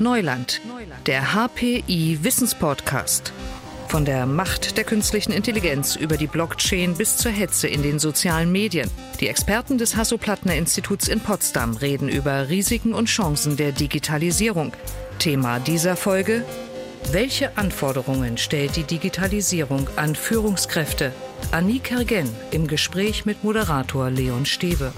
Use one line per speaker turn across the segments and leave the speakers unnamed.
Neuland, der HPI Wissenspodcast. Von der Macht der künstlichen Intelligenz über die Blockchain bis zur Hetze in den sozialen Medien. Die Experten des Hasso-Plattner-Instituts in Potsdam reden über Risiken und Chancen der Digitalisierung. Thema dieser Folge: Welche Anforderungen stellt die Digitalisierung an Führungskräfte? Annie Kergen im Gespräch mit Moderator Leon Stewe.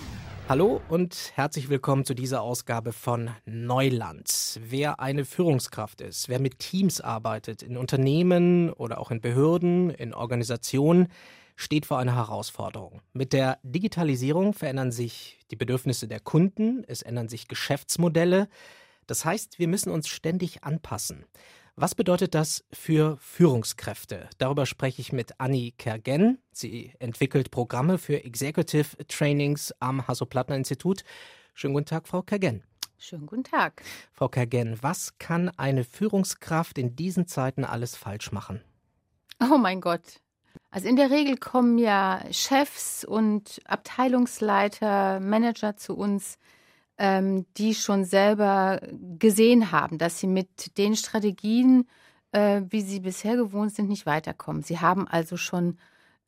Hallo und herzlich willkommen zu dieser Ausgabe von Neuland. Wer eine Führungskraft ist, wer mit Teams arbeitet, in Unternehmen oder auch in Behörden, in Organisationen, steht vor einer Herausforderung. Mit der Digitalisierung verändern sich die Bedürfnisse der Kunden, es ändern sich Geschäftsmodelle. Das heißt, wir müssen uns ständig anpassen. Was bedeutet das für Führungskräfte? Darüber spreche ich mit Annie Kergen. Sie entwickelt Programme für Executive Trainings am Hasso-Plattner-Institut. Schönen guten Tag, Frau Kergen.
Schönen guten Tag.
Frau Kergen, was kann eine Führungskraft in diesen Zeiten alles falsch machen?
Oh mein Gott. Also in der Regel kommen ja Chefs und Abteilungsleiter, Manager zu uns, ähm, die schon selber gesehen haben, dass sie mit den Strategien, äh, wie sie bisher gewohnt sind, nicht weiterkommen. Sie haben also schon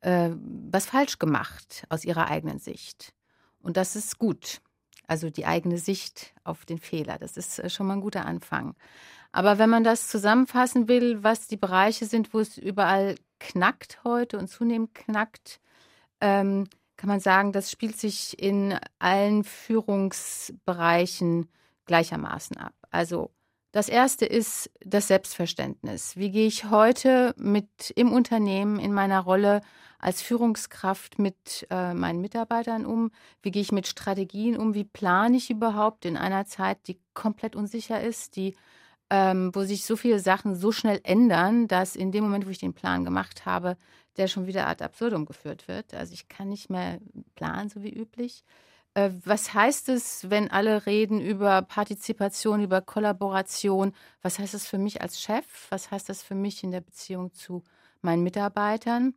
äh, was falsch gemacht aus ihrer eigenen Sicht. Und das ist gut. Also die eigene Sicht auf den Fehler. Das ist äh, schon mal ein guter Anfang. Aber wenn man das zusammenfassen will, was die Bereiche sind, wo es überall knackt heute und zunehmend knackt, ähm, kann man sagen, das spielt sich in allen Führungsbereichen gleichermaßen ab. Also das erste ist das Selbstverständnis. Wie gehe ich heute mit im Unternehmen in meiner Rolle als Führungskraft mit äh, meinen Mitarbeitern um? Wie gehe ich mit Strategien um? Wie plane ich überhaupt in einer Zeit, die komplett unsicher ist, die ähm, wo sich so viele Sachen so schnell ändern, dass in dem Moment, wo ich den Plan gemacht habe, der schon wieder ad absurdum geführt wird. Also ich kann nicht mehr planen, so wie üblich. Äh, was heißt es, wenn alle reden über Partizipation, über Kollaboration? Was heißt das für mich als Chef? Was heißt das für mich in der Beziehung zu meinen Mitarbeitern?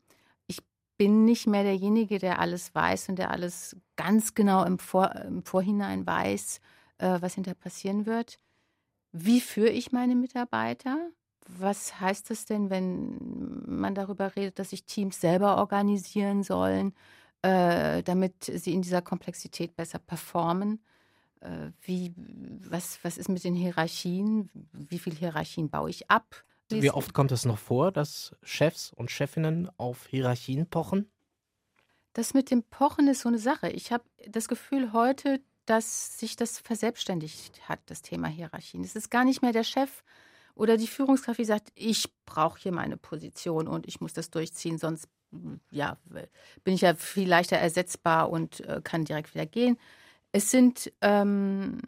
Ich bin nicht mehr derjenige, der alles weiß und der alles ganz genau im, Vor im Vorhinein weiß, äh, was hinterher passieren wird. Wie führe ich meine Mitarbeiter? Was heißt das denn, wenn man darüber redet, dass sich Teams selber organisieren sollen, äh, damit sie in dieser Komplexität besser performen? Äh, wie, was, was ist mit den Hierarchien? Wie viele Hierarchien baue ich ab?
Wie oft kommt es noch vor, dass Chefs und Chefinnen auf Hierarchien pochen?
Das mit dem Pochen ist so eine Sache. Ich habe das Gefühl heute, dass sich das verselbstständigt hat, das Thema Hierarchien. Es ist gar nicht mehr der Chef, oder die Führungskraft, die sagt, ich brauche hier meine Position und ich muss das durchziehen, sonst ja, bin ich ja viel leichter ersetzbar und äh, kann direkt wieder gehen. Es sind, ähm,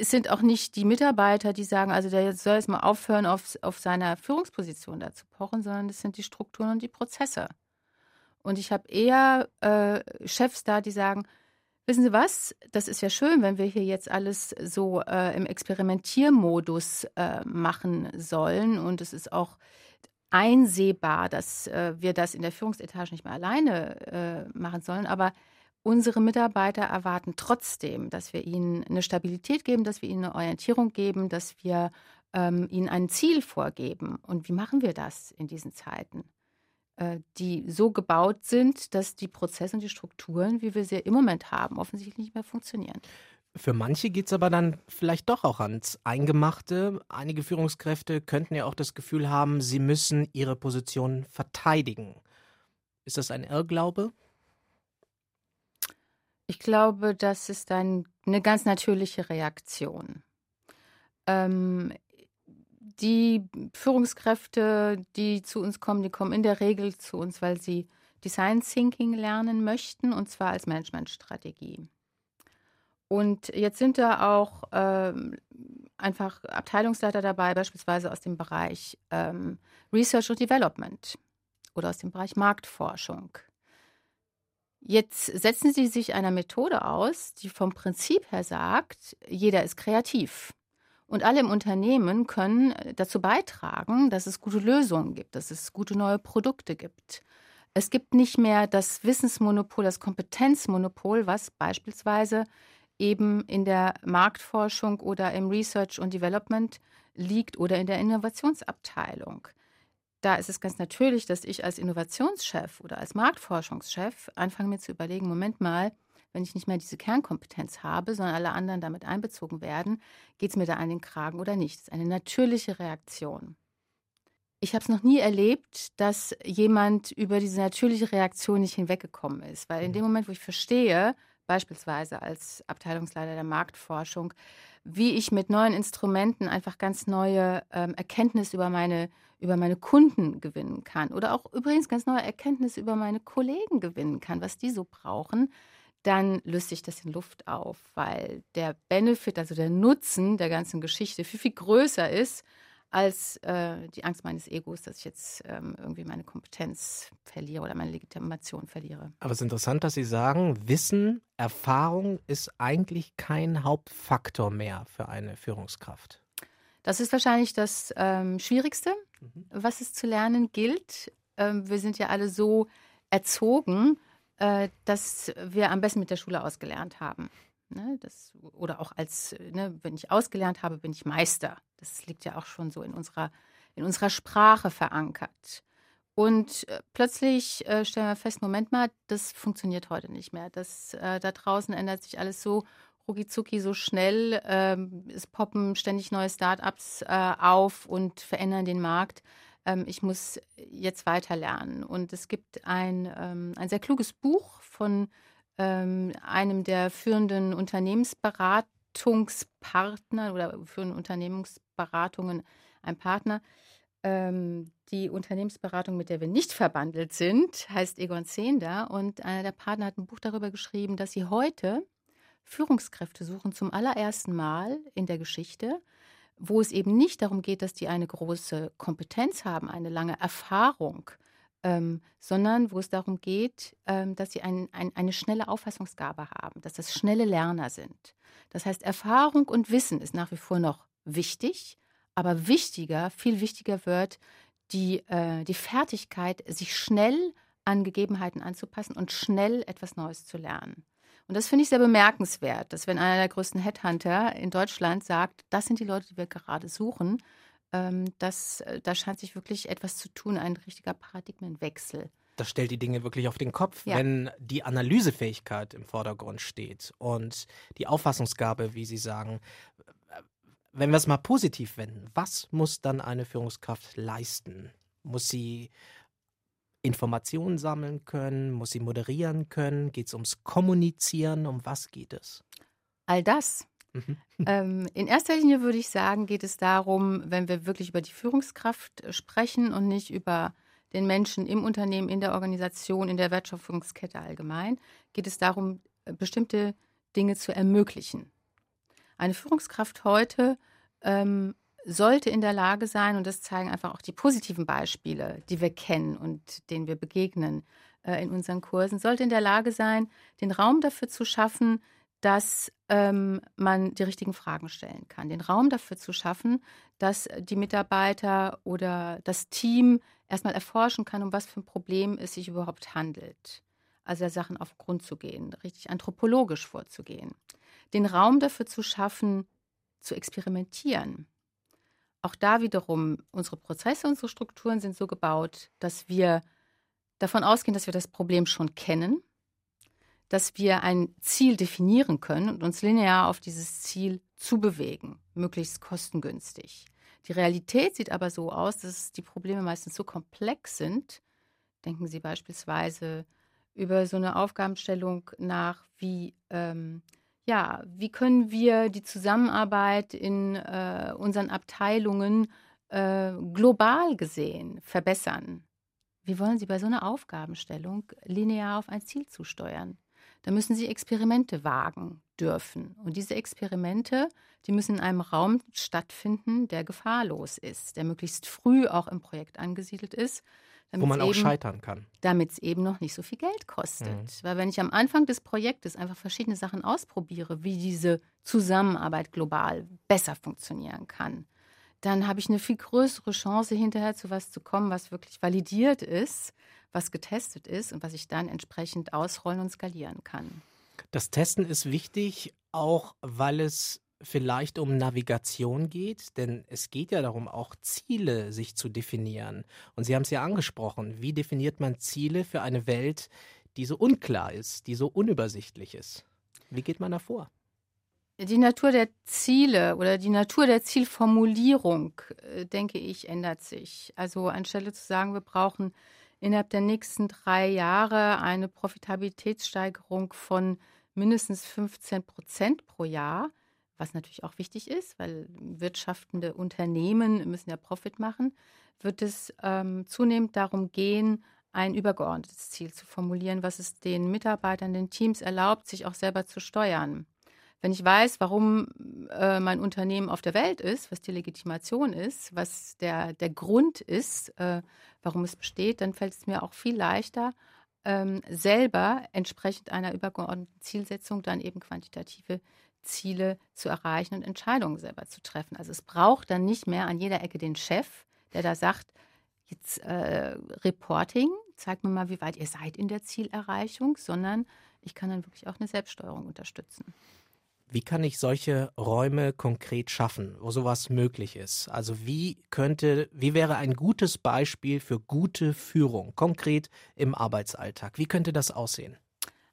es sind auch nicht die Mitarbeiter, die sagen, also der soll jetzt mal aufhören, auf, auf seiner Führungsposition da zu pochen, sondern es sind die Strukturen und die Prozesse. Und ich habe eher äh, Chefs da, die sagen, Wissen Sie was? Das ist ja schön, wenn wir hier jetzt alles so äh, im Experimentiermodus äh, machen sollen. Und es ist auch einsehbar, dass äh, wir das in der Führungsetage nicht mehr alleine äh, machen sollen. Aber unsere Mitarbeiter erwarten trotzdem, dass wir ihnen eine Stabilität geben, dass wir ihnen eine Orientierung geben, dass wir ähm, ihnen ein Ziel vorgeben. Und wie machen wir das in diesen Zeiten? Äh, die so gebaut sind, dass die Prozesse und die Strukturen, wie wir sie im Moment haben, offensichtlich nicht mehr funktionieren.
Für manche geht es aber dann vielleicht doch auch ans Eingemachte. Einige Führungskräfte könnten ja auch das Gefühl haben, sie müssen ihre Position verteidigen. Ist das ein Irrglaube?
Ich glaube, das ist ein, eine ganz natürliche Reaktion. Ähm, die Führungskräfte, die zu uns kommen, die kommen in der Regel zu uns, weil sie Design Thinking lernen möchten, und zwar als Managementstrategie. Und jetzt sind da auch ähm, einfach Abteilungsleiter dabei, beispielsweise aus dem Bereich ähm, Research und Development oder aus dem Bereich Marktforschung. Jetzt setzen Sie sich einer Methode aus, die vom Prinzip her sagt, jeder ist kreativ. Und alle im Unternehmen können dazu beitragen, dass es gute Lösungen gibt, dass es gute neue Produkte gibt. Es gibt nicht mehr das Wissensmonopol, das Kompetenzmonopol, was beispielsweise eben in der Marktforschung oder im Research und Development liegt oder in der Innovationsabteilung. Da ist es ganz natürlich, dass ich als Innovationschef oder als Marktforschungschef anfange mir zu überlegen, Moment mal, wenn ich nicht mehr diese Kernkompetenz habe, sondern alle anderen damit einbezogen werden, geht es mir da an den Kragen oder nicht. Das ist eine natürliche Reaktion. Ich habe es noch nie erlebt, dass jemand über diese natürliche Reaktion nicht hinweggekommen ist, weil in dem Moment, wo ich verstehe, beispielsweise als Abteilungsleiter der Marktforschung, wie ich mit neuen Instrumenten einfach ganz neue ähm, Erkenntnisse über meine, über meine Kunden gewinnen kann oder auch übrigens ganz neue Erkenntnisse über meine Kollegen gewinnen kann, was die so brauchen, dann löst sich das in Luft auf, weil der Benefit, also der Nutzen der ganzen Geschichte viel, viel größer ist als äh, die Angst meines Egos, dass ich jetzt ähm, irgendwie meine Kompetenz verliere oder meine Legitimation verliere.
Aber es ist interessant, dass Sie sagen, Wissen, Erfahrung ist eigentlich kein Hauptfaktor mehr für eine Führungskraft.
Das ist wahrscheinlich das ähm, Schwierigste, mhm. was es zu lernen gilt. Ähm, wir sind ja alle so erzogen, äh, dass wir am besten mit der Schule ausgelernt haben. Ne, das, oder auch als, ne, wenn ich ausgelernt habe, bin ich Meister. Das liegt ja auch schon so in unserer, in unserer Sprache verankert. Und äh, plötzlich äh, stellen wir fest, Moment mal, das funktioniert heute nicht mehr. Das, äh, da draußen ändert sich alles so rucki so schnell. Ähm, es poppen ständig neue Startups äh, auf und verändern den Markt. Ähm, ich muss jetzt weiter lernen. Und es gibt ein, ähm, ein sehr kluges Buch von ähm, einem der führenden Unternehmensberatungspartner oder führenden Unternehmensberatungen ein Partner. Ähm, die Unternehmensberatung, mit der wir nicht verbandelt sind, heißt Egon Zehnder. Und einer der Partner hat ein Buch darüber geschrieben, dass sie heute Führungskräfte suchen zum allerersten Mal in der Geschichte, wo es eben nicht darum geht, dass die eine große Kompetenz haben, eine lange Erfahrung, ähm, sondern wo es darum geht, ähm, dass sie ein, ein, eine schnelle Auffassungsgabe haben, dass das schnelle Lerner sind. Das heißt, Erfahrung und Wissen ist nach wie vor noch wichtig, aber wichtiger, viel wichtiger wird die, äh, die Fertigkeit, sich schnell an Gegebenheiten anzupassen und schnell etwas Neues zu lernen. Und das finde ich sehr bemerkenswert, dass wenn einer der größten Headhunter in Deutschland sagt, das sind die Leute, die wir gerade suchen, ähm, das, äh, da scheint sich wirklich etwas zu tun, ein richtiger Paradigmenwechsel.
Das stellt die Dinge wirklich auf den Kopf, ja. wenn die Analysefähigkeit im Vordergrund steht und die Auffassungsgabe, wie Sie sagen. Wenn wir es mal positiv wenden, was muss dann eine Führungskraft leisten? Muss sie Informationen sammeln können? Muss sie moderieren können? Geht es ums Kommunizieren? Um was geht es?
All das. Mhm. Ähm, in erster Linie würde ich sagen, geht es darum, wenn wir wirklich über die Führungskraft sprechen und nicht über den Menschen im Unternehmen, in der Organisation, in der Wertschöpfungskette allgemein, geht es darum, bestimmte Dinge zu ermöglichen. Eine Führungskraft heute ähm, sollte in der Lage sein, und das zeigen einfach auch die positiven Beispiele, die wir kennen und denen wir begegnen äh, in unseren Kursen, sollte in der Lage sein, den Raum dafür zu schaffen, dass ähm, man die richtigen Fragen stellen kann, den Raum dafür zu schaffen, dass die Mitarbeiter oder das Team erstmal erforschen kann, um was für ein Problem es sich überhaupt handelt. Also der Sachen auf Grund zu gehen, richtig anthropologisch vorzugehen. Den Raum dafür zu schaffen, zu experimentieren. Auch da wiederum, unsere Prozesse, unsere Strukturen sind so gebaut, dass wir davon ausgehen, dass wir das Problem schon kennen dass wir ein Ziel definieren können und uns linear auf dieses Ziel zubewegen, möglichst kostengünstig. Die Realität sieht aber so aus, dass die Probleme meistens so komplex sind. Denken Sie beispielsweise über so eine Aufgabenstellung nach, wie, ähm, ja, wie können wir die Zusammenarbeit in äh, unseren Abteilungen äh, global gesehen verbessern? Wie wollen Sie bei so einer Aufgabenstellung linear auf ein Ziel zusteuern? da müssen sie Experimente wagen dürfen. Und diese Experimente, die müssen in einem Raum stattfinden, der gefahrlos ist, der möglichst früh auch im Projekt angesiedelt ist.
Wo man auch eben, scheitern kann.
Damit es eben noch nicht so viel Geld kostet. Mhm. Weil wenn ich am Anfang des Projektes einfach verschiedene Sachen ausprobiere, wie diese Zusammenarbeit global besser funktionieren kann, dann habe ich eine viel größere Chance, hinterher zu was zu kommen, was wirklich validiert ist was getestet ist und was ich dann entsprechend ausrollen und skalieren kann.
Das Testen ist wichtig, auch, weil es vielleicht um Navigation geht? Denn es geht ja darum, auch Ziele sich zu definieren. Und Sie haben es ja angesprochen. Wie definiert man Ziele für eine Welt, die so unklar ist, die so unübersichtlich ist? Wie geht man da vor?
Die Natur der Ziele oder die Natur der Zielformulierung, äh, denke ich, ändert sich. Also anstelle zu sagen, wir brauchen innerhalb der nächsten drei Jahre eine Profitabilitätssteigerung von mindestens 15 Prozent pro Jahr, was natürlich auch wichtig ist, weil wirtschaftende Unternehmen müssen ja Profit machen, wird es ähm, zunehmend darum gehen, ein übergeordnetes Ziel zu formulieren, was es den Mitarbeitern, den Teams erlaubt, sich auch selber zu steuern. Wenn ich weiß, warum äh, mein Unternehmen auf der Welt ist, was die Legitimation ist, was der, der Grund ist, äh, warum es besteht, dann fällt es mir auch viel leichter, ähm, selber entsprechend einer übergeordneten Zielsetzung dann eben quantitative Ziele zu erreichen und Entscheidungen selber zu treffen. Also es braucht dann nicht mehr an jeder Ecke den Chef, der da sagt, jetzt äh, Reporting, zeigt mir mal, wie weit ihr seid in der Zielerreichung, sondern ich kann dann wirklich auch eine Selbststeuerung unterstützen.
Wie kann ich solche Räume konkret schaffen, wo sowas möglich ist? Also wie könnte, wie wäre ein gutes Beispiel für gute Führung, konkret im Arbeitsalltag? Wie könnte das aussehen?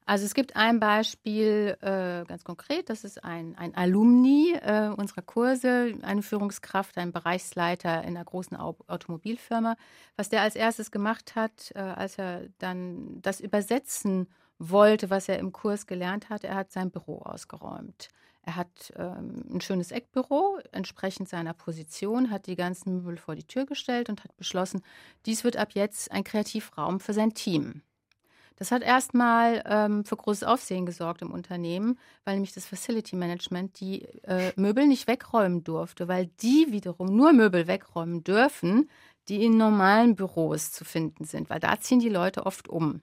Also es gibt ein Beispiel äh, ganz konkret, das ist ein, ein Alumni äh, unserer Kurse, eine Führungskraft, ein Bereichsleiter in einer großen Automobilfirma. Was der als erstes gemacht hat, äh, als er dann das übersetzen wollte, was er im Kurs gelernt hat. Er hat sein Büro ausgeräumt. Er hat ähm, ein schönes Eckbüro, entsprechend seiner Position, hat die ganzen Möbel vor die Tür gestellt und hat beschlossen, dies wird ab jetzt ein Kreativraum für sein Team. Das hat erstmal ähm, für großes Aufsehen gesorgt im Unternehmen, weil nämlich das Facility Management die äh, Möbel nicht wegräumen durfte, weil die wiederum nur Möbel wegräumen dürfen, die in normalen Büros zu finden sind, weil da ziehen die Leute oft um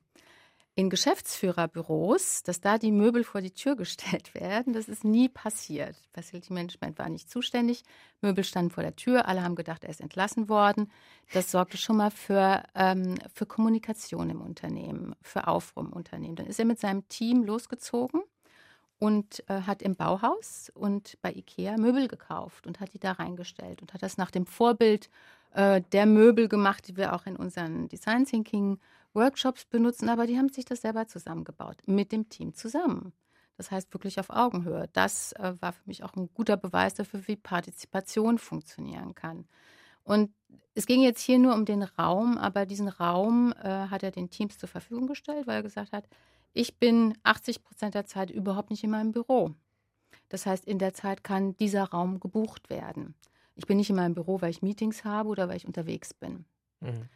in Geschäftsführerbüros, dass da die Möbel vor die Tür gestellt werden. Das ist nie passiert. Facility Management war nicht zuständig. Möbel standen vor der Tür. Alle haben gedacht, er ist entlassen worden. Das sorgte schon mal für, ähm, für Kommunikation im Unternehmen, für Aufruhr im Unternehmen. Dann ist er mit seinem Team losgezogen und äh, hat im Bauhaus und bei Ikea Möbel gekauft und hat die da reingestellt und hat das nach dem Vorbild äh, der Möbel gemacht, die wir auch in unseren Design Thinking Workshops benutzen, aber die haben sich das selber zusammengebaut, mit dem Team zusammen. Das heißt wirklich auf Augenhöhe. Das äh, war für mich auch ein guter Beweis dafür, wie Partizipation funktionieren kann. Und es ging jetzt hier nur um den Raum, aber diesen Raum äh, hat er den Teams zur Verfügung gestellt, weil er gesagt hat, ich bin 80 Prozent der Zeit überhaupt nicht in meinem Büro. Das heißt, in der Zeit kann dieser Raum gebucht werden. Ich bin nicht in meinem Büro, weil ich Meetings habe oder weil ich unterwegs bin. Mhm.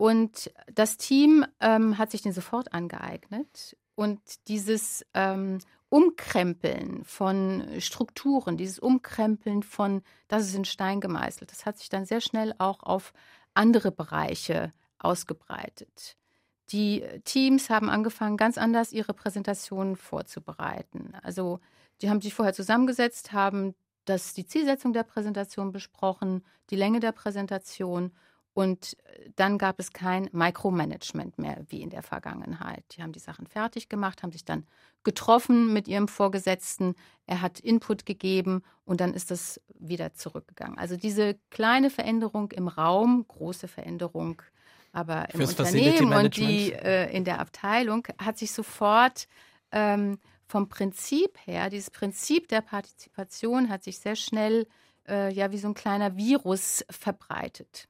Und das Team ähm, hat sich den sofort angeeignet. Und dieses ähm, Umkrempeln von Strukturen, dieses Umkrempeln von, das ist in Stein gemeißelt, das hat sich dann sehr schnell auch auf andere Bereiche ausgebreitet. Die Teams haben angefangen, ganz anders ihre Präsentationen vorzubereiten. Also die haben sich vorher zusammengesetzt, haben das, die Zielsetzung der Präsentation besprochen, die Länge der Präsentation und äh, dann gab es kein Micromanagement mehr wie in der Vergangenheit. Die haben die Sachen fertig gemacht, haben sich dann getroffen mit ihrem Vorgesetzten. Er hat Input gegeben und dann ist das wieder zurückgegangen. Also diese kleine Veränderung im Raum, große Veränderung, aber im Fürs Unternehmen und die äh, in der Abteilung hat sich sofort ähm, vom Prinzip her, dieses Prinzip der Partizipation hat sich sehr schnell äh, ja wie so ein kleiner Virus verbreitet.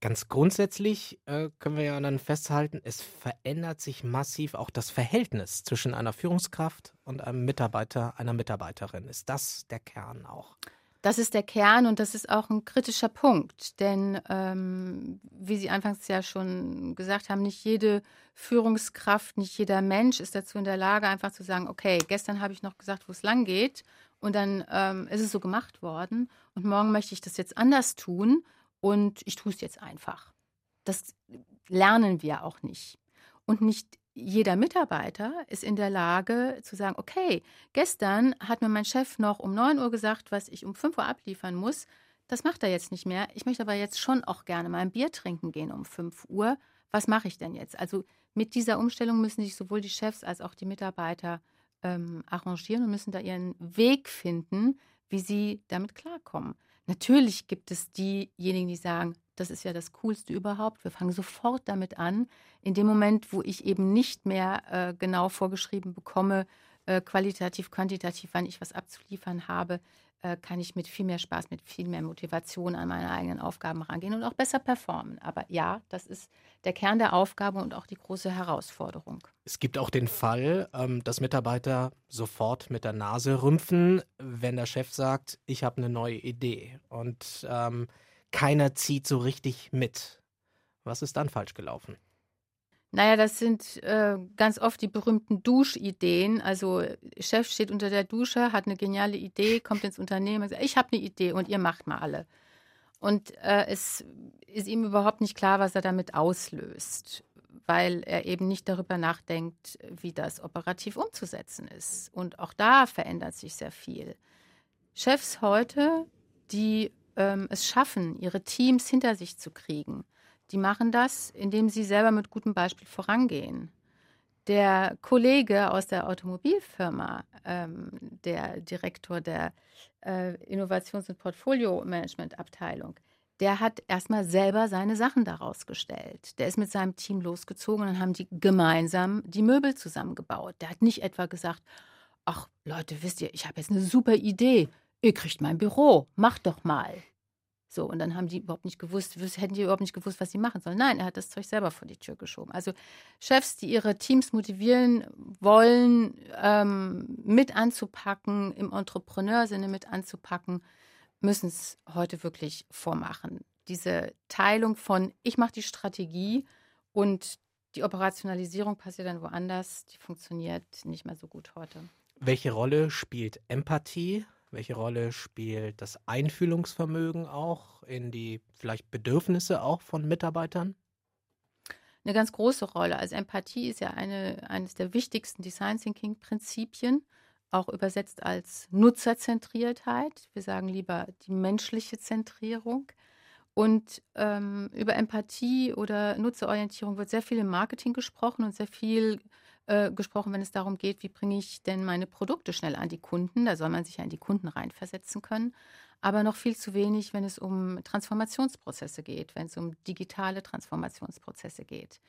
Ganz grundsätzlich äh, können wir ja dann festhalten, es verändert sich massiv auch das Verhältnis zwischen einer Führungskraft und einem Mitarbeiter, einer Mitarbeiterin. Ist das der Kern auch?
Das ist der Kern und das ist auch ein kritischer Punkt, denn ähm, wie Sie anfangs ja schon gesagt haben, nicht jede Führungskraft, nicht jeder Mensch ist dazu in der Lage, einfach zu sagen, okay, gestern habe ich noch gesagt, wo es lang geht und dann ähm, ist es so gemacht worden und morgen möchte ich das jetzt anders tun und ich tue es jetzt einfach. Das lernen wir auch nicht. Und nicht jeder Mitarbeiter ist in der Lage zu sagen, okay, gestern hat mir mein Chef noch um 9 Uhr gesagt, was ich um 5 Uhr abliefern muss. Das macht er jetzt nicht mehr. Ich möchte aber jetzt schon auch gerne mal ein Bier trinken gehen um 5 Uhr. Was mache ich denn jetzt? Also mit dieser Umstellung müssen sich sowohl die Chefs als auch die Mitarbeiter ähm, arrangieren und müssen da ihren Weg finden, wie sie damit klarkommen. Natürlich gibt es diejenigen, die sagen, das ist ja das Coolste überhaupt. Wir fangen sofort damit an. In dem Moment, wo ich eben nicht mehr äh, genau vorgeschrieben bekomme, äh, qualitativ, quantitativ, wann ich was abzuliefern habe, äh, kann ich mit viel mehr Spaß, mit viel mehr Motivation an meine eigenen Aufgaben rangehen und auch besser performen. Aber ja, das ist der Kern der Aufgabe und auch die große Herausforderung.
Es gibt auch den Fall, ähm, dass Mitarbeiter sofort mit der Nase rümpfen, wenn der Chef sagt, ich habe eine neue Idee und ähm, keiner zieht so richtig mit. Was ist dann falsch gelaufen?
Naja, das sind äh, ganz oft die berühmten Duschideen. Also Chef steht unter der Dusche, hat eine geniale Idee, kommt ins Unternehmen und sagt, ich habe eine Idee und ihr macht mal alle. Und äh, es ist ihm überhaupt nicht klar, was er damit auslöst, weil er eben nicht darüber nachdenkt, wie das operativ umzusetzen ist. Und auch da verändert sich sehr viel. Chefs heute, die ähm, es schaffen, ihre Teams hinter sich zu kriegen, die machen das, indem sie selber mit gutem Beispiel vorangehen. Der Kollege aus der Automobilfirma, ähm, der Direktor der äh, Innovations- und Portfolio-Management-Abteilung, der hat erstmal selber seine Sachen daraus gestellt. Der ist mit seinem Team losgezogen und haben die gemeinsam die Möbel zusammengebaut. Der hat nicht etwa gesagt, ach Leute, wisst ihr, ich habe jetzt eine super Idee. Ihr kriegt mein Büro, macht doch mal. So, und dann haben die überhaupt nicht gewusst, hätten die überhaupt nicht gewusst, was sie machen sollen. Nein, er hat das Zeug selber vor die Tür geschoben. Also Chefs, die ihre Teams motivieren wollen, ähm, mit anzupacken, im Entrepreneur-Sinne mit anzupacken, müssen es heute wirklich vormachen. Diese Teilung von ich mache die Strategie und die Operationalisierung passiert dann woanders, die funktioniert nicht mehr so gut heute.
Welche Rolle spielt Empathie welche Rolle spielt das Einfühlungsvermögen auch in die vielleicht Bedürfnisse auch von Mitarbeitern?
Eine ganz große Rolle. Also Empathie ist ja eine, eines der wichtigsten Design Thinking Prinzipien, auch übersetzt als Nutzerzentriertheit. Wir sagen lieber die menschliche Zentrierung. Und ähm, über Empathie oder Nutzerorientierung wird sehr viel im Marketing gesprochen und sehr viel äh, gesprochen, wenn es darum geht, wie bringe ich denn meine Produkte schnell an die Kunden. Da soll man sich ja in die Kunden reinversetzen können. Aber noch viel zu wenig, wenn es um Transformationsprozesse geht, wenn es um digitale Transformationsprozesse geht.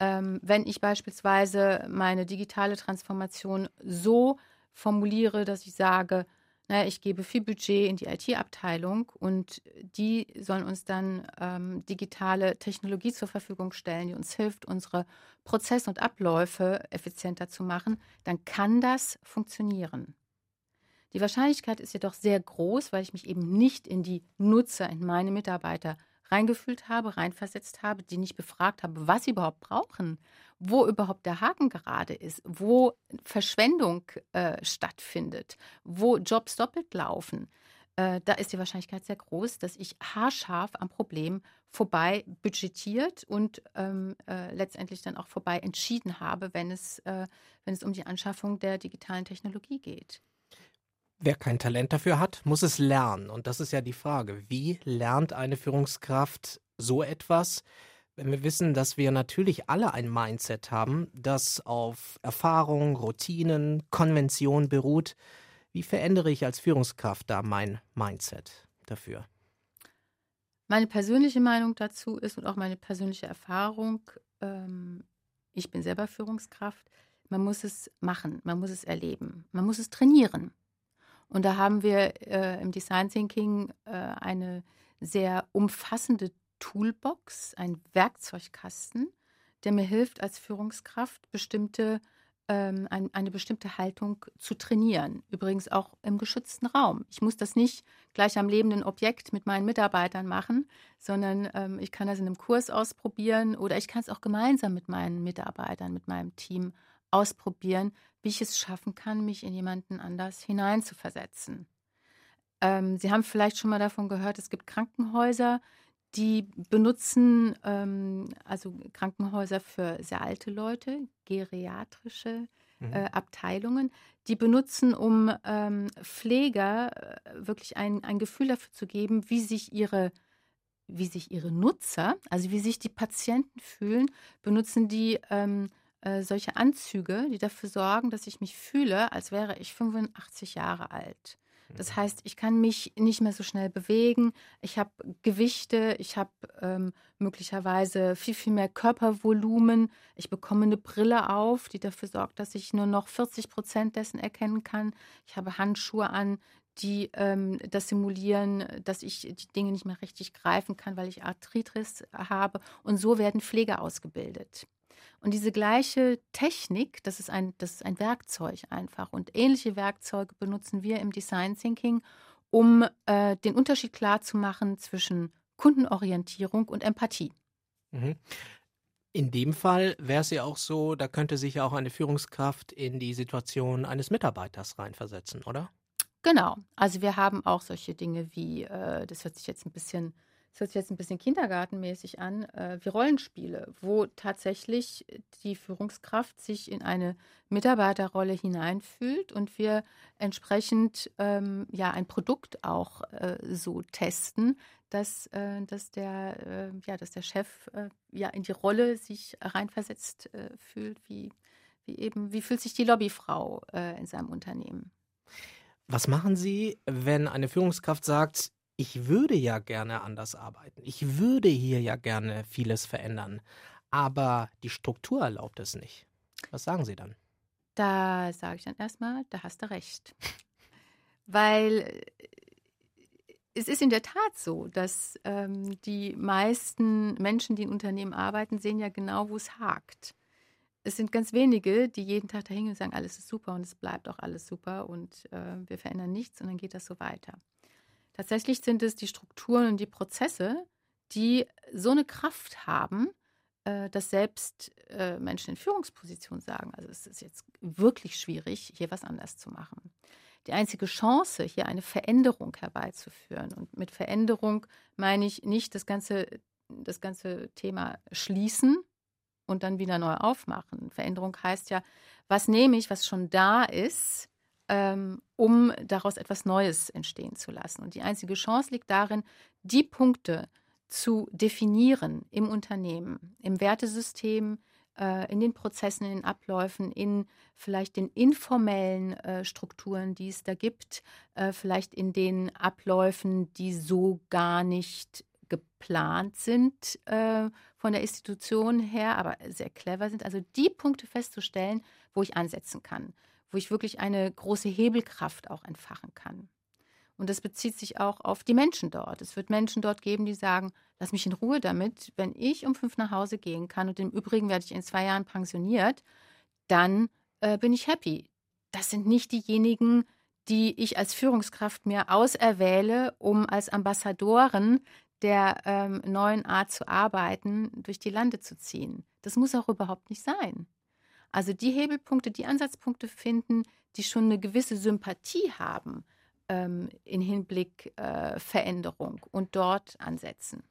Ähm, wenn ich beispielsweise meine digitale Transformation so formuliere, dass ich sage, naja, ich gebe viel Budget in die IT-Abteilung und die sollen uns dann ähm, digitale Technologie zur Verfügung stellen, die uns hilft, unsere Prozesse und Abläufe effizienter zu machen, dann kann das funktionieren. Die Wahrscheinlichkeit ist jedoch sehr groß, weil ich mich eben nicht in die Nutzer, in meine Mitarbeiter reingefühlt habe, reinversetzt habe, die nicht befragt habe, was sie überhaupt brauchen, wo überhaupt der Haken gerade ist, wo Verschwendung äh, stattfindet, wo Jobs doppelt laufen. Äh, da ist die Wahrscheinlichkeit sehr groß, dass ich haarscharf am Problem vorbei budgetiert und ähm, äh, letztendlich dann auch vorbei entschieden habe, wenn es, äh, wenn es um die Anschaffung der digitalen Technologie geht.
Wer kein Talent dafür hat, muss es lernen. Und das ist ja die Frage. Wie lernt eine Führungskraft so etwas, wenn wir wissen, dass wir natürlich alle ein Mindset haben, das auf Erfahrung, Routinen, Konvention beruht? Wie verändere ich als Führungskraft da mein Mindset dafür?
Meine persönliche Meinung dazu ist und auch meine persönliche Erfahrung, ähm, ich bin selber Führungskraft, man muss es machen, man muss es erleben, man muss es trainieren. Und da haben wir äh, im Design Thinking äh, eine sehr umfassende Toolbox, ein Werkzeugkasten, der mir hilft, als Führungskraft bestimmte, ähm, ein, eine bestimmte Haltung zu trainieren. Übrigens auch im geschützten Raum. Ich muss das nicht gleich am lebenden Objekt mit meinen Mitarbeitern machen, sondern ähm, ich kann das in einem Kurs ausprobieren oder ich kann es auch gemeinsam mit meinen Mitarbeitern, mit meinem Team ausprobieren, wie ich es schaffen kann, mich in jemanden anders hineinzuversetzen. Ähm, Sie haben vielleicht schon mal davon gehört, es gibt Krankenhäuser, die benutzen ähm, also Krankenhäuser für sehr alte Leute, geriatrische mhm. äh, Abteilungen, die benutzen, um ähm, Pfleger äh, wirklich ein, ein Gefühl dafür zu geben, wie sich ihre wie sich ihre Nutzer, also wie sich die Patienten fühlen, benutzen die ähm, äh, solche Anzüge, die dafür sorgen, dass ich mich fühle, als wäre ich 85 Jahre alt. Das mhm. heißt, ich kann mich nicht mehr so schnell bewegen. Ich habe Gewichte, ich habe ähm, möglicherweise viel, viel mehr Körpervolumen. Ich bekomme eine Brille auf, die dafür sorgt, dass ich nur noch 40 Prozent dessen erkennen kann. Ich habe Handschuhe an, die ähm, das simulieren, dass ich die Dinge nicht mehr richtig greifen kann, weil ich Arthritis habe. Und so werden Pfleger ausgebildet. Und diese gleiche Technik, das ist ein, das ist ein Werkzeug einfach. Und ähnliche Werkzeuge benutzen wir im Design Thinking, um äh, den Unterschied klarzumachen zwischen Kundenorientierung und Empathie.
Mhm. In dem Fall wäre es ja auch so, da könnte sich ja auch eine Führungskraft in die Situation eines Mitarbeiters reinversetzen, oder?
Genau. Also wir haben auch solche Dinge wie, äh, das hört sich jetzt ein bisschen das hört sich jetzt ein bisschen kindergartenmäßig an, äh, wie Rollenspiele, wo tatsächlich die Führungskraft sich in eine Mitarbeiterrolle hineinfühlt und wir entsprechend ähm, ja ein Produkt auch äh, so testen, dass, äh, dass, der, äh, ja, dass der Chef äh, ja in die Rolle sich reinversetzt äh, fühlt, wie, wie eben, wie fühlt sich die Lobbyfrau in seinem Unternehmen.
Was machen Sie, wenn eine Führungskraft sagt, ich würde ja gerne anders arbeiten. Ich würde hier ja gerne vieles verändern. Aber die Struktur erlaubt es nicht. Was sagen Sie dann?
Da sage ich dann erstmal, da hast du recht. Weil äh, es ist in der Tat so, dass ähm, die meisten Menschen, die in Unternehmen arbeiten, sehen ja genau, wo es hakt. Es sind ganz wenige, die jeden Tag dahin und sagen, alles ist super und es bleibt auch alles super und äh, wir verändern nichts und dann geht das so weiter. Tatsächlich sind es die Strukturen und die Prozesse, die so eine Kraft haben, äh, dass selbst äh, Menschen in Führungspositionen sagen, also es ist jetzt wirklich schwierig, hier was anders zu machen. Die einzige Chance, hier eine Veränderung herbeizuführen, und mit Veränderung meine ich nicht das ganze, das ganze Thema schließen und dann wieder neu aufmachen. Veränderung heißt ja, was nehme ich, was schon da ist, ähm, um daraus etwas Neues entstehen zu lassen. Und die einzige Chance liegt darin, die Punkte zu definieren im Unternehmen, im Wertesystem, äh, in den Prozessen, in den Abläufen, in vielleicht den informellen äh, Strukturen, die es da gibt, äh, vielleicht in den Abläufen, die so gar nicht geplant sind äh, von der Institution her, aber sehr clever sind. Also die Punkte festzustellen, wo ich ansetzen kann wo ich wirklich eine große Hebelkraft auch entfachen kann. Und das bezieht sich auch auf die Menschen dort. Es wird Menschen dort geben, die sagen, lass mich in Ruhe damit, wenn ich um fünf nach Hause gehen kann und im Übrigen werde ich in zwei Jahren pensioniert, dann äh, bin ich happy. Das sind nicht diejenigen, die ich als Führungskraft mir auserwähle, um als Ambassadoren der ähm, neuen Art zu arbeiten durch die Lande zu ziehen. Das muss auch überhaupt nicht sein. Also die Hebelpunkte, die Ansatzpunkte finden, die schon eine gewisse Sympathie haben ähm, in Hinblick äh, Veränderung und dort ansetzen.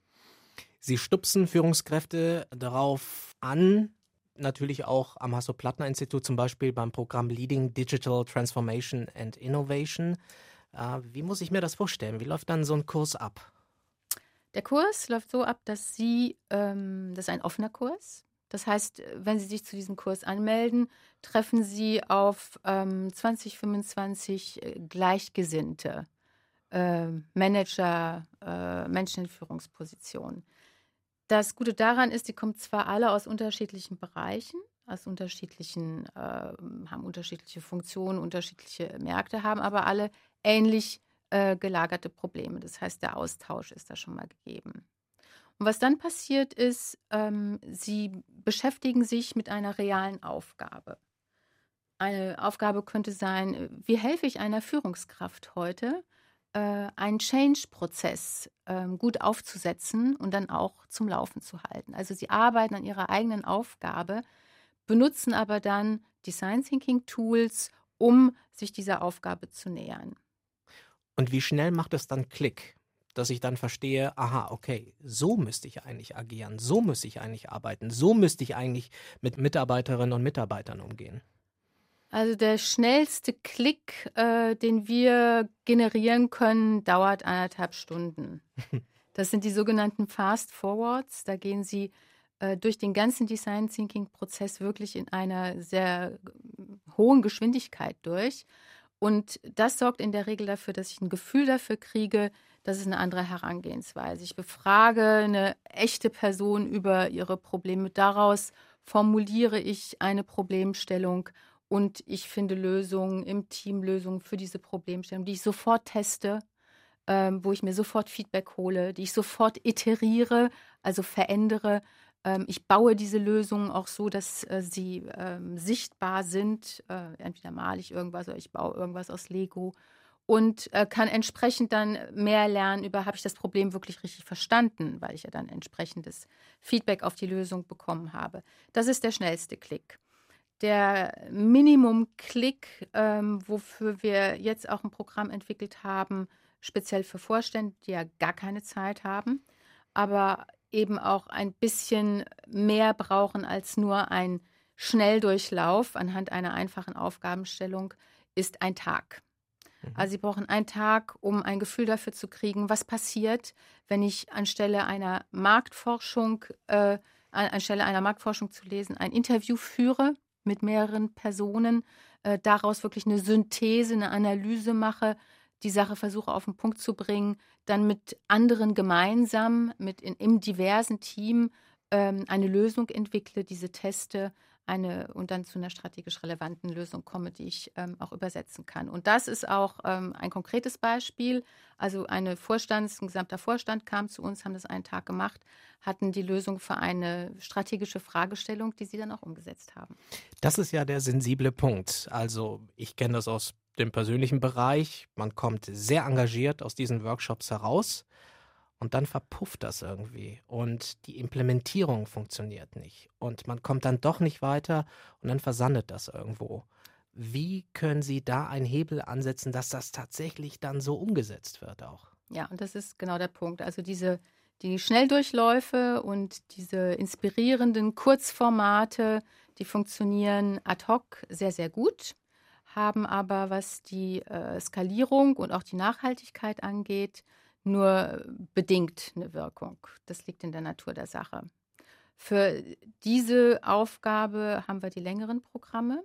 Sie stupsen Führungskräfte darauf an, natürlich auch am Hasso-Plattner-Institut, zum Beispiel beim Programm Leading Digital Transformation and Innovation. Äh, wie muss ich mir das vorstellen? Wie läuft dann so ein Kurs ab?
Der Kurs läuft so ab, dass Sie, ähm, das ist ein offener Kurs, das heißt, wenn Sie sich zu diesem Kurs anmelden, treffen Sie auf ähm, 20, 25 äh, Gleichgesinnte, äh, Manager, äh, Menschen in Führungspositionen. Das Gute daran ist, die kommen zwar alle aus unterschiedlichen Bereichen, aus unterschiedlichen, äh, haben unterschiedliche Funktionen, unterschiedliche Märkte, haben aber alle ähnlich äh, gelagerte Probleme. Das heißt, der Austausch ist da schon mal gegeben. Und was dann passiert ist, ähm, sie beschäftigen sich mit einer realen Aufgabe. Eine Aufgabe könnte sein, äh, wie helfe ich einer Führungskraft heute, äh, einen Change-Prozess äh, gut aufzusetzen und dann auch zum Laufen zu halten. Also sie arbeiten an ihrer eigenen Aufgabe, benutzen aber dann Design Thinking Tools, um sich dieser Aufgabe zu nähern.
Und wie schnell macht es dann Klick? Dass ich dann verstehe, aha, okay, so müsste ich eigentlich agieren, so müsste ich eigentlich arbeiten, so müsste ich eigentlich mit Mitarbeiterinnen und Mitarbeitern umgehen.
Also der schnellste Klick, äh, den wir generieren können, dauert anderthalb Stunden. Das sind die sogenannten Fast Forwards. Da gehen Sie äh, durch den ganzen Design Thinking Prozess wirklich in einer sehr hohen Geschwindigkeit durch. Und das sorgt in der Regel dafür, dass ich ein Gefühl dafür kriege, das ist eine andere Herangehensweise. Ich befrage eine echte Person über ihre Probleme. Daraus formuliere ich eine Problemstellung und ich finde Lösungen im Team, Lösungen für diese Problemstellung, die ich sofort teste, ähm, wo ich mir sofort Feedback hole, die ich sofort iteriere, also verändere. Ähm, ich baue diese Lösungen auch so, dass äh, sie ähm, sichtbar sind. Äh, entweder male ich irgendwas oder ich baue irgendwas aus Lego und äh, kann entsprechend dann mehr lernen über, habe ich das Problem wirklich richtig verstanden, weil ich ja dann entsprechendes Feedback auf die Lösung bekommen habe. Das ist der schnellste Klick. Der Minimum-Klick, ähm, wofür wir jetzt auch ein Programm entwickelt haben, speziell für Vorstände, die ja gar keine Zeit haben, aber eben auch ein bisschen mehr brauchen als nur ein Schnelldurchlauf anhand einer einfachen Aufgabenstellung, ist ein Tag. Mhm. Also sie brauchen einen Tag, um ein Gefühl dafür zu kriegen, was passiert, wenn ich anstelle einer Marktforschung, äh, anstelle einer Marktforschung zu lesen, ein Interview führe mit mehreren Personen, äh, daraus wirklich eine Synthese, eine Analyse mache, die Sache versuche auf den Punkt zu bringen, dann mit anderen gemeinsam, mit in, im diversen Team ähm, eine Lösung entwickle, diese teste eine und dann zu einer strategisch relevanten Lösung komme, die ich ähm, auch übersetzen kann. Und das ist auch ähm, ein konkretes Beispiel. Also eine Vorstands, ein gesamter Vorstand kam zu uns, haben das einen Tag gemacht, hatten die Lösung für eine strategische Fragestellung, die sie dann auch umgesetzt haben.
Das ist ja der sensible Punkt. Also ich kenne das aus dem persönlichen Bereich. Man kommt sehr engagiert aus diesen Workshops heraus und dann verpufft das irgendwie und die Implementierung funktioniert nicht und man kommt dann doch nicht weiter und dann versandet das irgendwo. Wie können Sie da einen Hebel ansetzen, dass das tatsächlich dann so umgesetzt wird auch?
Ja, und das ist genau der Punkt. Also diese die Schnelldurchläufe und diese inspirierenden Kurzformate, die funktionieren ad hoc sehr, sehr gut, haben aber, was die äh, Skalierung und auch die Nachhaltigkeit angeht, nur bedingt eine Wirkung. Das liegt in der Natur der Sache. Für diese Aufgabe haben wir die längeren Programme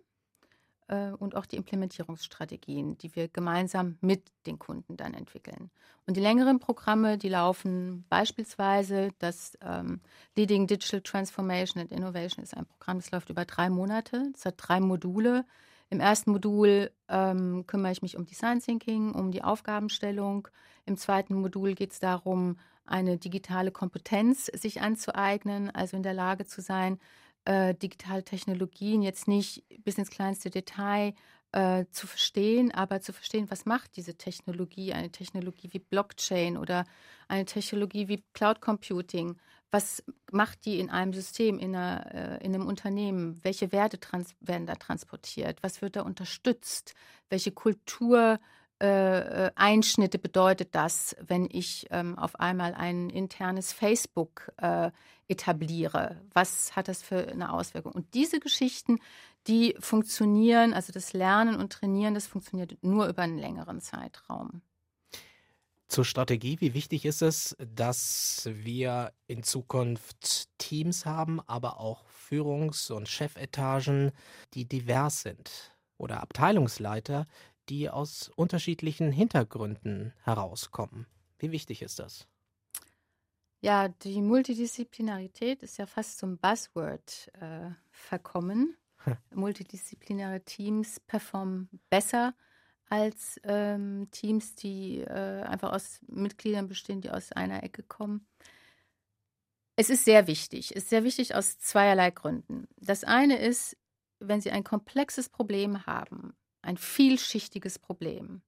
äh, und auch die Implementierungsstrategien, die wir gemeinsam mit den Kunden dann entwickeln. Und die längeren Programme, die laufen beispielsweise, das ähm, Leading Digital Transformation and Innovation ist ein Programm, das läuft über drei Monate. Es hat drei Module. Im ersten Modul ähm, kümmere ich mich um Design Thinking, um die Aufgabenstellung. Im zweiten Modul geht es darum, eine digitale Kompetenz sich anzueignen, also in der Lage zu sein, äh, digitale Technologien jetzt nicht bis ins kleinste Detail äh, zu verstehen, aber zu verstehen, was macht diese Technologie, eine Technologie wie Blockchain oder eine Technologie wie Cloud Computing, was macht die in einem System, in, einer, äh, in einem Unternehmen? Welche Werte trans werden da transportiert? Was wird da unterstützt? Welche Kultureinschnitte äh, bedeutet das, wenn ich ähm, auf einmal ein internes Facebook äh, etabliere? Was hat das für eine Auswirkung? Und diese Geschichten, die funktionieren, also das Lernen und Trainieren, das funktioniert nur über einen längeren Zeitraum.
Zur Strategie, wie wichtig ist es, dass wir in Zukunft Teams haben, aber auch Führungs- und Chefetagen, die divers sind oder Abteilungsleiter, die aus unterschiedlichen Hintergründen herauskommen? Wie wichtig ist das?
Ja, die Multidisziplinarität ist ja fast zum Buzzword äh, verkommen. Hm. Multidisziplinäre Teams performen besser als ähm, Teams, die äh, einfach aus Mitgliedern bestehen, die aus einer Ecke kommen. Es ist sehr wichtig. Es ist sehr wichtig aus zweierlei Gründen. Das eine ist, wenn Sie ein komplexes Problem haben, ein vielschichtiges Problem,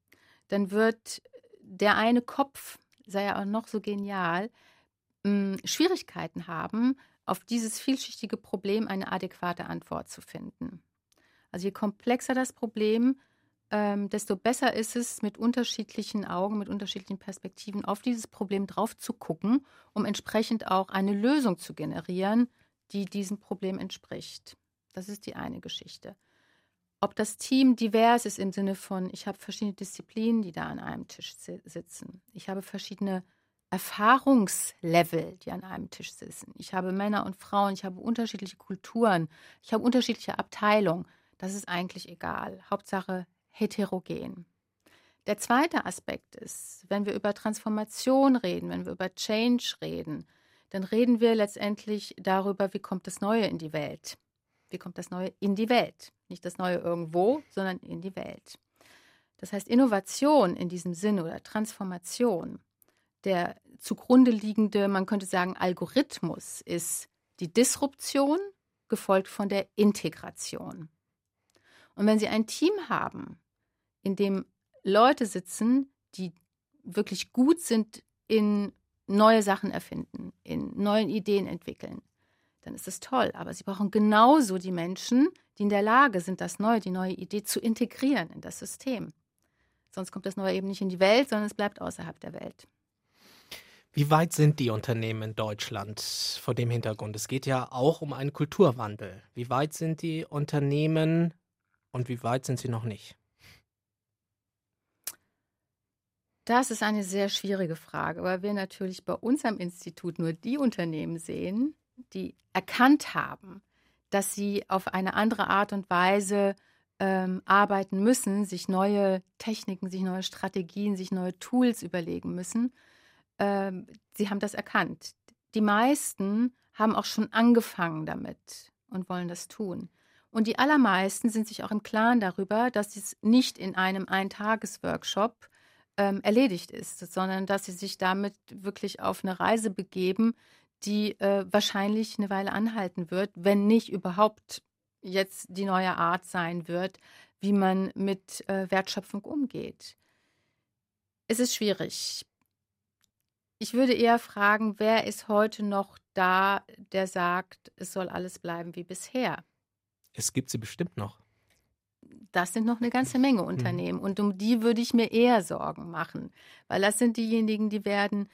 dann wird der eine Kopf, sei ja auch noch so genial, hm, Schwierigkeiten haben, auf dieses vielschichtige Problem eine adäquate Antwort zu finden. Also je komplexer das Problem, ähm, desto besser ist es, mit unterschiedlichen Augen, mit unterschiedlichen Perspektiven auf dieses Problem drauf zu gucken, um entsprechend auch eine Lösung zu generieren, die diesem Problem entspricht. Das ist die eine Geschichte. Ob das Team divers ist im Sinne von, ich habe verschiedene Disziplinen, die da an einem Tisch sitzen. Ich habe verschiedene Erfahrungslevel, die an einem Tisch sitzen. Ich habe Männer und Frauen, ich habe unterschiedliche Kulturen, ich habe unterschiedliche Abteilungen. Das ist eigentlich egal. Hauptsache heterogen. Der zweite Aspekt ist, wenn wir über Transformation reden, wenn wir über Change reden, dann reden wir letztendlich darüber, wie kommt das Neue in die Welt. Wie kommt das Neue in die Welt? Nicht das Neue irgendwo, sondern in die Welt. Das heißt, Innovation in diesem Sinne oder Transformation, der zugrunde liegende, man könnte sagen, Algorithmus ist die Disruption, gefolgt von der Integration. Und wenn Sie ein Team haben, in dem Leute sitzen, die wirklich gut sind in neue Sachen erfinden, in neuen Ideen entwickeln, dann ist es toll. Aber sie brauchen genauso die Menschen, die in der Lage sind, das Neue, die neue Idee zu integrieren in das System. Sonst kommt das Neue eben nicht in die Welt, sondern es bleibt außerhalb der Welt.
Wie weit sind die Unternehmen in Deutschland vor dem Hintergrund? Es geht ja auch um einen Kulturwandel. Wie weit sind die Unternehmen und wie weit sind sie noch nicht?
Das ist eine sehr schwierige Frage, weil wir natürlich bei uns am Institut nur die Unternehmen sehen, die erkannt haben, dass sie auf eine andere Art und Weise ähm, arbeiten müssen, sich neue Techniken, sich neue Strategien, sich neue Tools überlegen müssen. Ähm, sie haben das erkannt. Die meisten haben auch schon angefangen damit und wollen das tun. Und die allermeisten sind sich auch im Klaren darüber, dass es nicht in einem Eintagesworkshop ähm, erledigt ist, sondern dass sie sich damit wirklich auf eine Reise begeben, die äh, wahrscheinlich eine Weile anhalten wird, wenn nicht überhaupt jetzt die neue Art sein wird, wie man mit äh, Wertschöpfung umgeht. Es ist schwierig. Ich würde eher fragen, wer ist heute noch da, der sagt, es soll alles bleiben wie bisher?
Es gibt sie bestimmt noch
das sind noch eine ganze Menge mhm. Unternehmen. Mhm. Und um die würde ich mir eher Sorgen machen, weil das sind diejenigen, die werden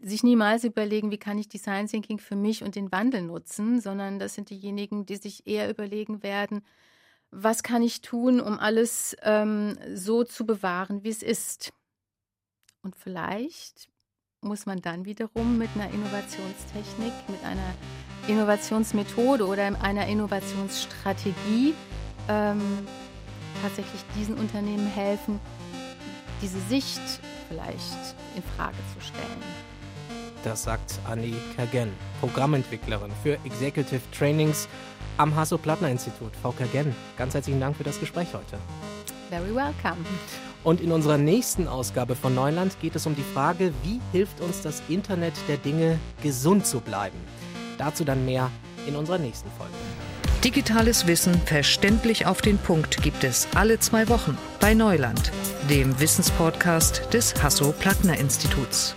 sich niemals überlegen, wie kann ich Design Thinking für mich und den Wandel nutzen, sondern das sind diejenigen, die sich eher überlegen werden, was kann ich tun, um alles ähm, so zu bewahren, wie es ist. Und vielleicht muss man dann wiederum mit einer Innovationstechnik, mit einer Innovationsmethode oder einer Innovationsstrategie ähm, tatsächlich diesen Unternehmen helfen, diese Sicht vielleicht in Frage zu stellen.
Das sagt Annie Kagen, Programmentwicklerin für Executive Trainings am Hasso-Plattner-Institut. Frau Kagen, ganz herzlichen Dank für das Gespräch heute.
Very welcome.
Und in unserer nächsten Ausgabe von Neuland geht es um die Frage, wie hilft uns das Internet der Dinge, gesund zu bleiben. Dazu dann mehr in unserer nächsten Folge.
Digitales Wissen verständlich auf den Punkt gibt es alle zwei Wochen bei Neuland, dem Wissenspodcast des Hasso-Plattner-Instituts.